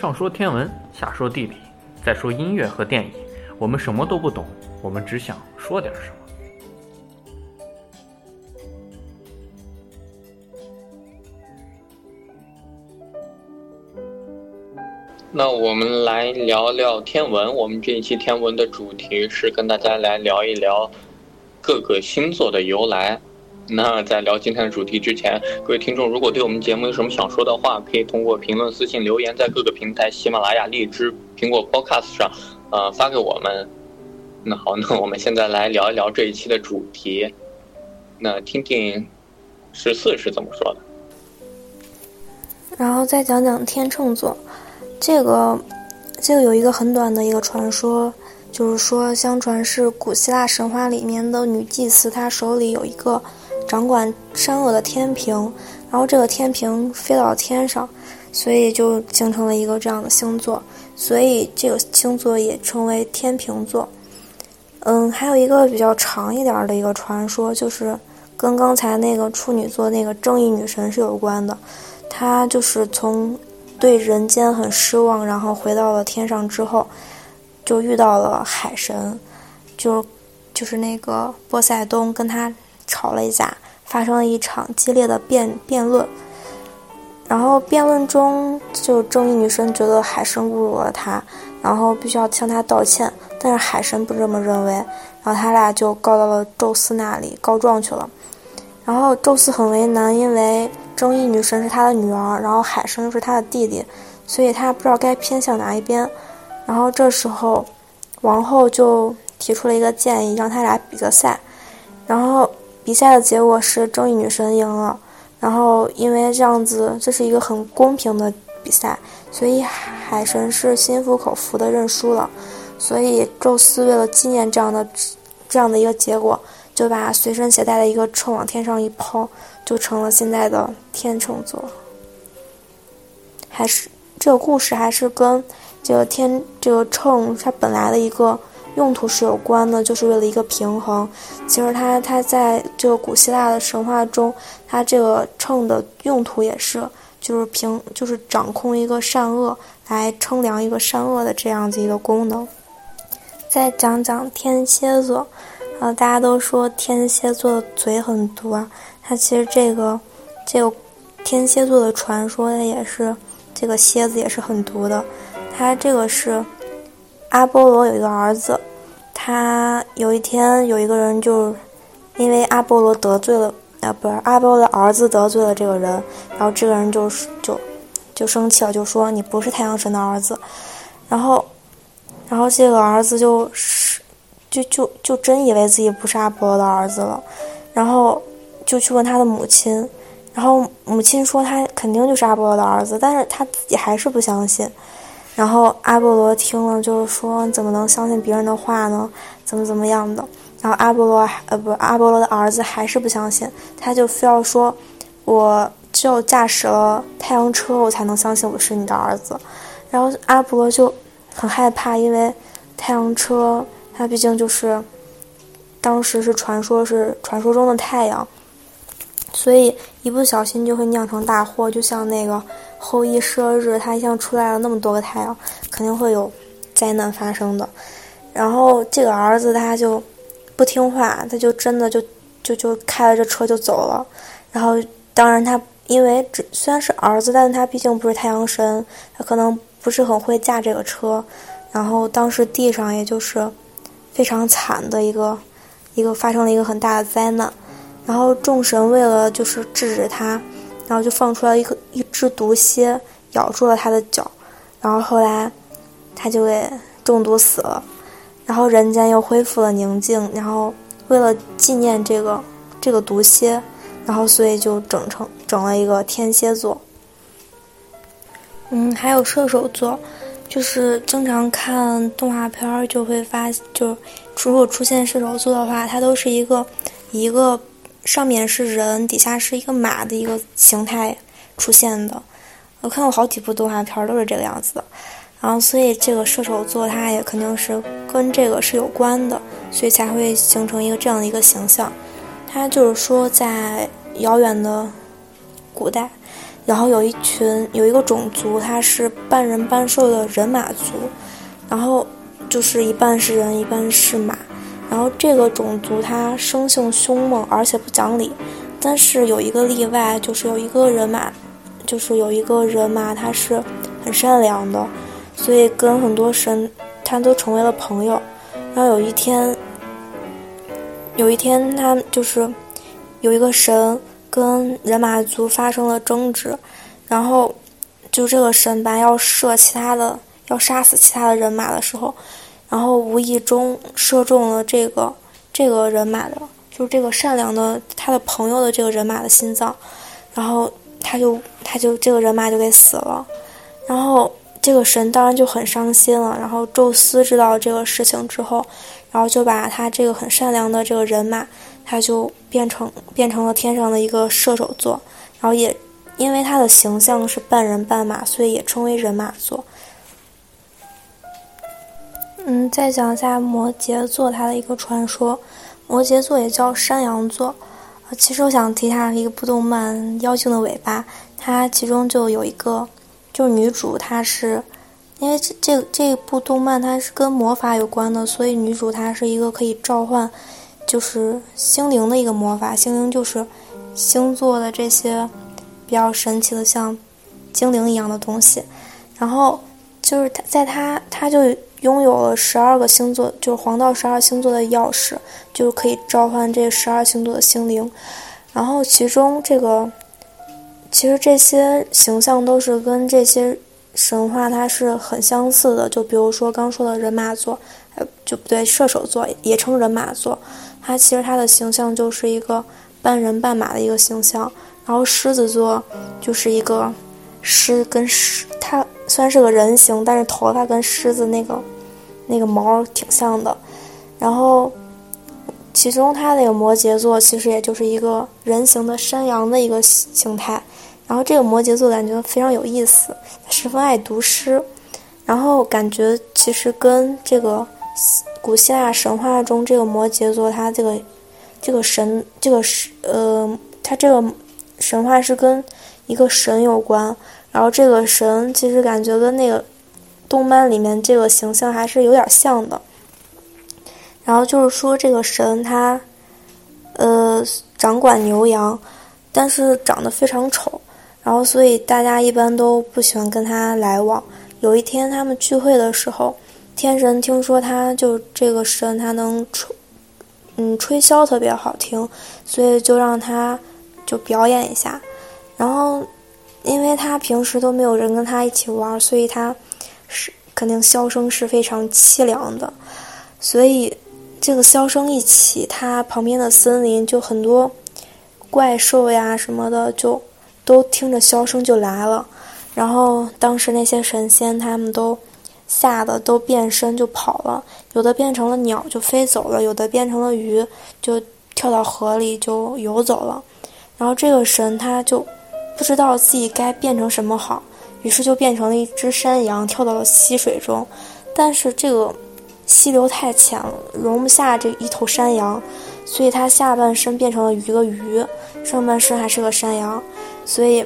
上说天文，下说地理，再说音乐和电影，我们什么都不懂，我们只想说点什么。那我们来聊聊天文。我们这一期天文的主题是跟大家来聊一聊各个星座的由来。那在聊今天的主题之前，各位听众如果对我们节目有什么想说的话，可以通过评论、私信、留言，在各个平台，喜马拉雅、荔枝、苹果 Podcast 上，呃，发给我们。那好，那我们现在来聊一聊这一期的主题。那听听十四是怎么说的，然后再讲讲天秤座。这个，这个有一个很短的一个传说，就是说，相传是古希腊神话里面的女祭司，她手里有一个掌管善恶的天平，然后这个天平飞到天上，所以就形成了一个这样的星座，所以这个星座也称为天平座。嗯，还有一个比较长一点的一个传说，就是跟刚才那个处女座那个正义女神是有关的，她就是从。对人间很失望，然后回到了天上之后，就遇到了海神，就就是那个波塞冬跟他吵了一架，发生了一场激烈的辩辩论。然后辩论中，就正义女神觉得海神侮辱了她，然后必须要向她道歉，但是海神不这么认为，然后他俩就告到了宙斯那里告状去了。然后宙斯很为难，因为。正义女神是他的女儿，然后海神又是他的弟弟，所以他不知道该偏向哪一边。然后这时候，王后就提出了一个建议，让他俩比个赛。然后比赛的结果是正义女神赢了。然后因为这样子，这是一个很公平的比赛，所以海神是心服口服的认输了。所以宙斯为了纪念这样的这样的一个结果，就把随身携带的一个秤往天上一抛。就成了现在的天秤座，还是这个故事还是跟这个天这个秤它本来的一个用途是有关的，就是为了一个平衡。其实它它在这个古希腊的神话中，它这个秤的用途也是就是平就是掌控一个善恶来称量一个善恶的这样子一个功能。再讲讲天蝎座，呃，大家都说天蝎座的嘴很毒啊。它其实这个，这个天蝎座的传说，它也是这个蝎子也是很毒的。它这个是阿波罗有一个儿子，他有一天有一个人就因为阿波罗得罪了啊，不是阿波罗的儿子得罪了这个人，然后这个人就就就生气了，就说你不是太阳神的儿子。然后，然后这个儿子就是就就就真以为自己不是阿波罗的儿子了，然后。就去问他的母亲，然后母亲说他肯定就是阿波罗的儿子，但是他自己还是不相信。然后阿波罗听了，就是说怎么能相信别人的话呢？怎么怎么样的？然后阿波罗呃不，阿波罗的儿子还是不相信，他就非要说，我只有驾驶了太阳车，我才能相信我是你的儿子。然后阿波罗就很害怕，因为太阳车它毕竟就是当时是传说是传说中的太阳。所以一不小心就会酿成大祸，就像那个后羿射日，他一下出来了那么多个太阳，肯定会有灾难发生的。然后这个儿子他就不听话，他就真的就就就开了这车就走了。然后当然他因为只虽然是儿子，但是他毕竟不是太阳神，他可能不是很会驾这个车。然后当时地上也就是非常惨的一个一个发生了一个很大的灾难。然后众神为了就是制止他，然后就放出来一个一只毒蝎，咬住了他的脚，然后后来他就给中毒死了，然后人间又恢复了宁静。然后为了纪念这个这个毒蝎，然后所以就整成整了一个天蝎座。嗯，还有射手座，就是经常看动画片就会发，就如果出现射手座的话，它都是一个一个。上面是人，底下是一个马的一个形态出现的。我看过好几部动画片，都是这个样子的。然后，所以这个射手座它也肯定是跟这个是有关的，所以才会形成一个这样的一个形象。它就是说，在遥远的古代，然后有一群有一个种族，它是半人半兽的人马族，然后就是一半是人，一半是马。然后这个种族它生性凶猛，而且不讲理。但是有一个例外，就是有一个人马，就是有一个人马，他是很善良的，所以跟很多神他都成为了朋友。然后有一天，有一天他就是有一个神跟人马族发生了争执，然后就这个神吧要射其他的，要杀死其他的人马的时候，然后无意中射中了这个这个人马的。就是这个善良的他的朋友的这个人马的心脏，然后他就他就这个人马就给死了，然后这个神当然就很伤心了。然后宙斯知道这个事情之后，然后就把他这个很善良的这个人马，他就变成变成了天上的一个射手座，然后也因为他的形象是半人半马，所以也称为人马座。嗯，再讲一下摩羯座它的一个传说。摩羯座也叫山羊座，啊，其实我想提它一个部动漫《妖精的尾巴》，它其中就有一个，就是女主，她是因为这这这部动漫它是跟魔法有关的，所以女主她是一个可以召唤，就是心灵的一个魔法，心灵就是星座的这些比较神奇的像精灵一样的东西，然后就是她在她她就。拥有了十二个星座，就是黄道十二星座的钥匙，就可以召唤这十二星座的心灵。然后其中这个，其实这些形象都是跟这些神话它是很相似的。就比如说刚说的人马座，呃，就不对，射手座也称人马座，它其实它的形象就是一个半人半马的一个形象。然后狮子座就是一个狮跟狮，它。虽然是个人形，但是头发跟狮子那个那个毛挺像的。然后，其中它那个摩羯座其实也就是一个人形的山羊的一个形态。然后这个摩羯座感觉非常有意思，十分爱读诗。然后感觉其实跟这个古希腊神话中这个摩羯座，它这个这个神这个是呃，它这个神话是跟一个神有关。然后这个神其实感觉跟那个动漫里面这个形象还是有点像的。然后就是说这个神他，呃，掌管牛羊，但是长得非常丑，然后所以大家一般都不喜欢跟他来往。有一天他们聚会的时候，天神听说他就这个神他能吹，嗯，吹箫特别好听，所以就让他就表演一下，然后。因为他平时都没有人跟他一起玩，所以他是肯定箫声是非常凄凉的。所以这个箫声一起，他旁边的森林就很多怪兽呀什么的，就都听着箫声就来了。然后当时那些神仙他们都吓得都变身就跑了，有的变成了鸟就飞走了，有的变成了鱼就跳到河里就游走了。然后这个神他就。不知道自己该变成什么好，于是就变成了一只山羊，跳到了溪水中。但是这个溪流太浅了，容不下这一头山羊，所以它下半身变成了一个鱼，上半身还是个山羊。所以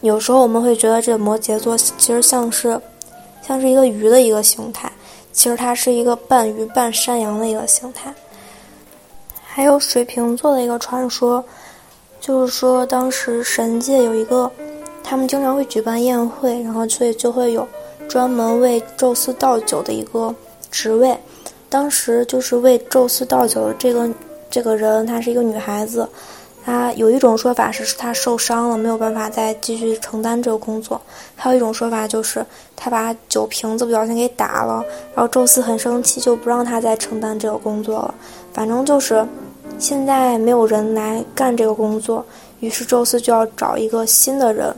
有时候我们会觉得这个摩羯座其实像是像是一个鱼的一个形态，其实它是一个半鱼半山羊的一个形态。还有水瓶座的一个传说。就是说，当时神界有一个，他们经常会举办宴会，然后所以就会有专门为宙斯倒酒的一个职位。当时就是为宙斯倒酒的这个这个人，她是一个女孩子。她有一种说法是她受伤了，没有办法再继续承担这个工作；还有一种说法就是她把酒瓶子不小心给打了，然后宙斯很生气，就不让她再承担这个工作了。反正就是。现在没有人来干这个工作，于是宙斯就要找一个新的人。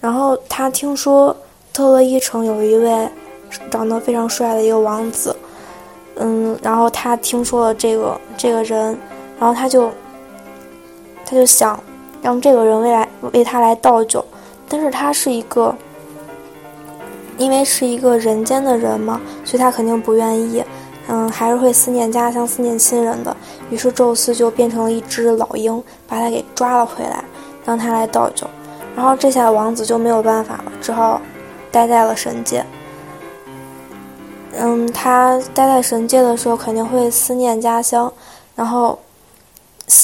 然后他听说特洛伊城有一位长得非常帅的一个王子，嗯，然后他听说了这个这个人，然后他就他就想让这个人为来为他来倒酒，但是他是一个因为是一个人间的人嘛，所以他肯定不愿意。嗯，还是会思念家乡、思念亲人的。于是宙斯就变成了一只老鹰，把他给抓了回来，让他来倒酒。然后这下王子就没有办法了，只好待在了神界。嗯，他待在神界的时候肯定会思念家乡，然后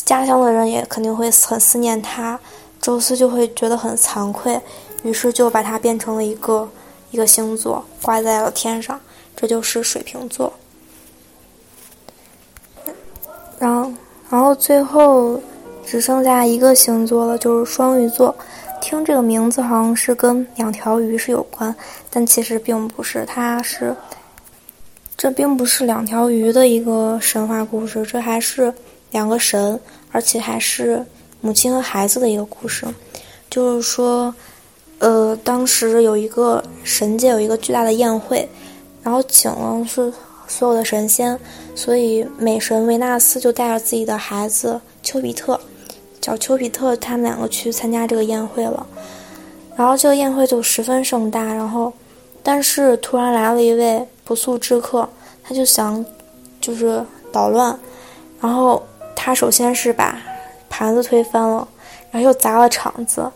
家乡的人也肯定会很思念他。宙斯就会觉得很惭愧，于是就把他变成了一个一个星座，挂在了天上，这就是水瓶座。然后，然后最后只剩下一个星座了，就是双鱼座。听这个名字好像是跟两条鱼是有关，但其实并不是，它是这并不是两条鱼的一个神话故事，这还是两个神，而且还是母亲和孩子的一个故事。就是说，呃，当时有一个神界有一个巨大的宴会，然后请了是。所有的神仙，所以美神维纳斯就带着自己的孩子丘比特，叫丘比特，他们两个去参加这个宴会了。然后这个宴会就十分盛大，然后，但是突然来了一位不速之客，他就想，就是捣乱。然后他首先是把盘子推翻了，然后又砸了场子，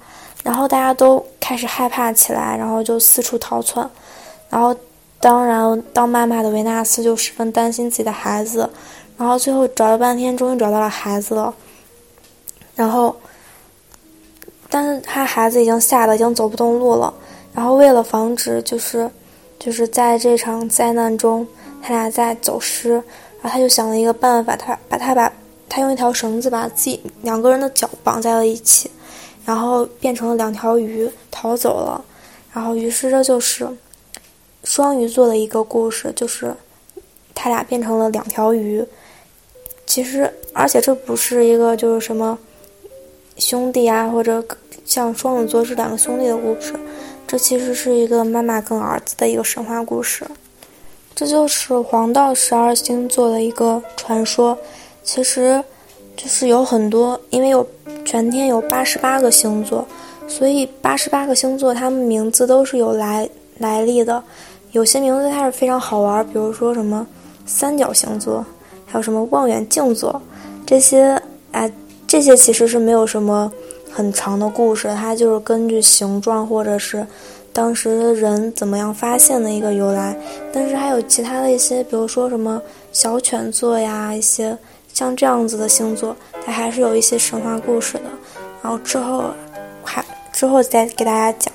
然后大家都开始害怕起来，然后就四处逃窜，然后。当然，当妈妈的维纳斯就十分担心自己的孩子，然后最后找了半天，终于找到了孩子了。然后，但是他孩子已经吓得已经走不动路了。然后为了防止就是，就是在这场灾难中他俩在走失，然后他就想了一个办法，他把他把他用一条绳子把自己两个人的脚绑在了一起，然后变成了两条鱼逃走了。然后于是这就是。双鱼座的一个故事，就是他俩变成了两条鱼。其实，而且这不是一个就是什么兄弟啊，或者像双子座是两个兄弟的故事。这其实是一个妈妈跟儿子的一个神话故事。这就是黄道十二星座的一个传说。其实，就是有很多，因为有全天有八十八个星座，所以八十八个星座它们名字都是有来来历的。有些名字它是非常好玩，比如说什么三角星座，还有什么望远镜座，这些哎，这些其实是没有什么很长的故事，它就是根据形状或者是当时人怎么样发现的一个由来。但是还有其他的一些，比如说什么小犬座呀，一些像这样子的星座，它还是有一些神话故事的。然后之后还之后再给大家讲。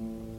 Mm-hmm.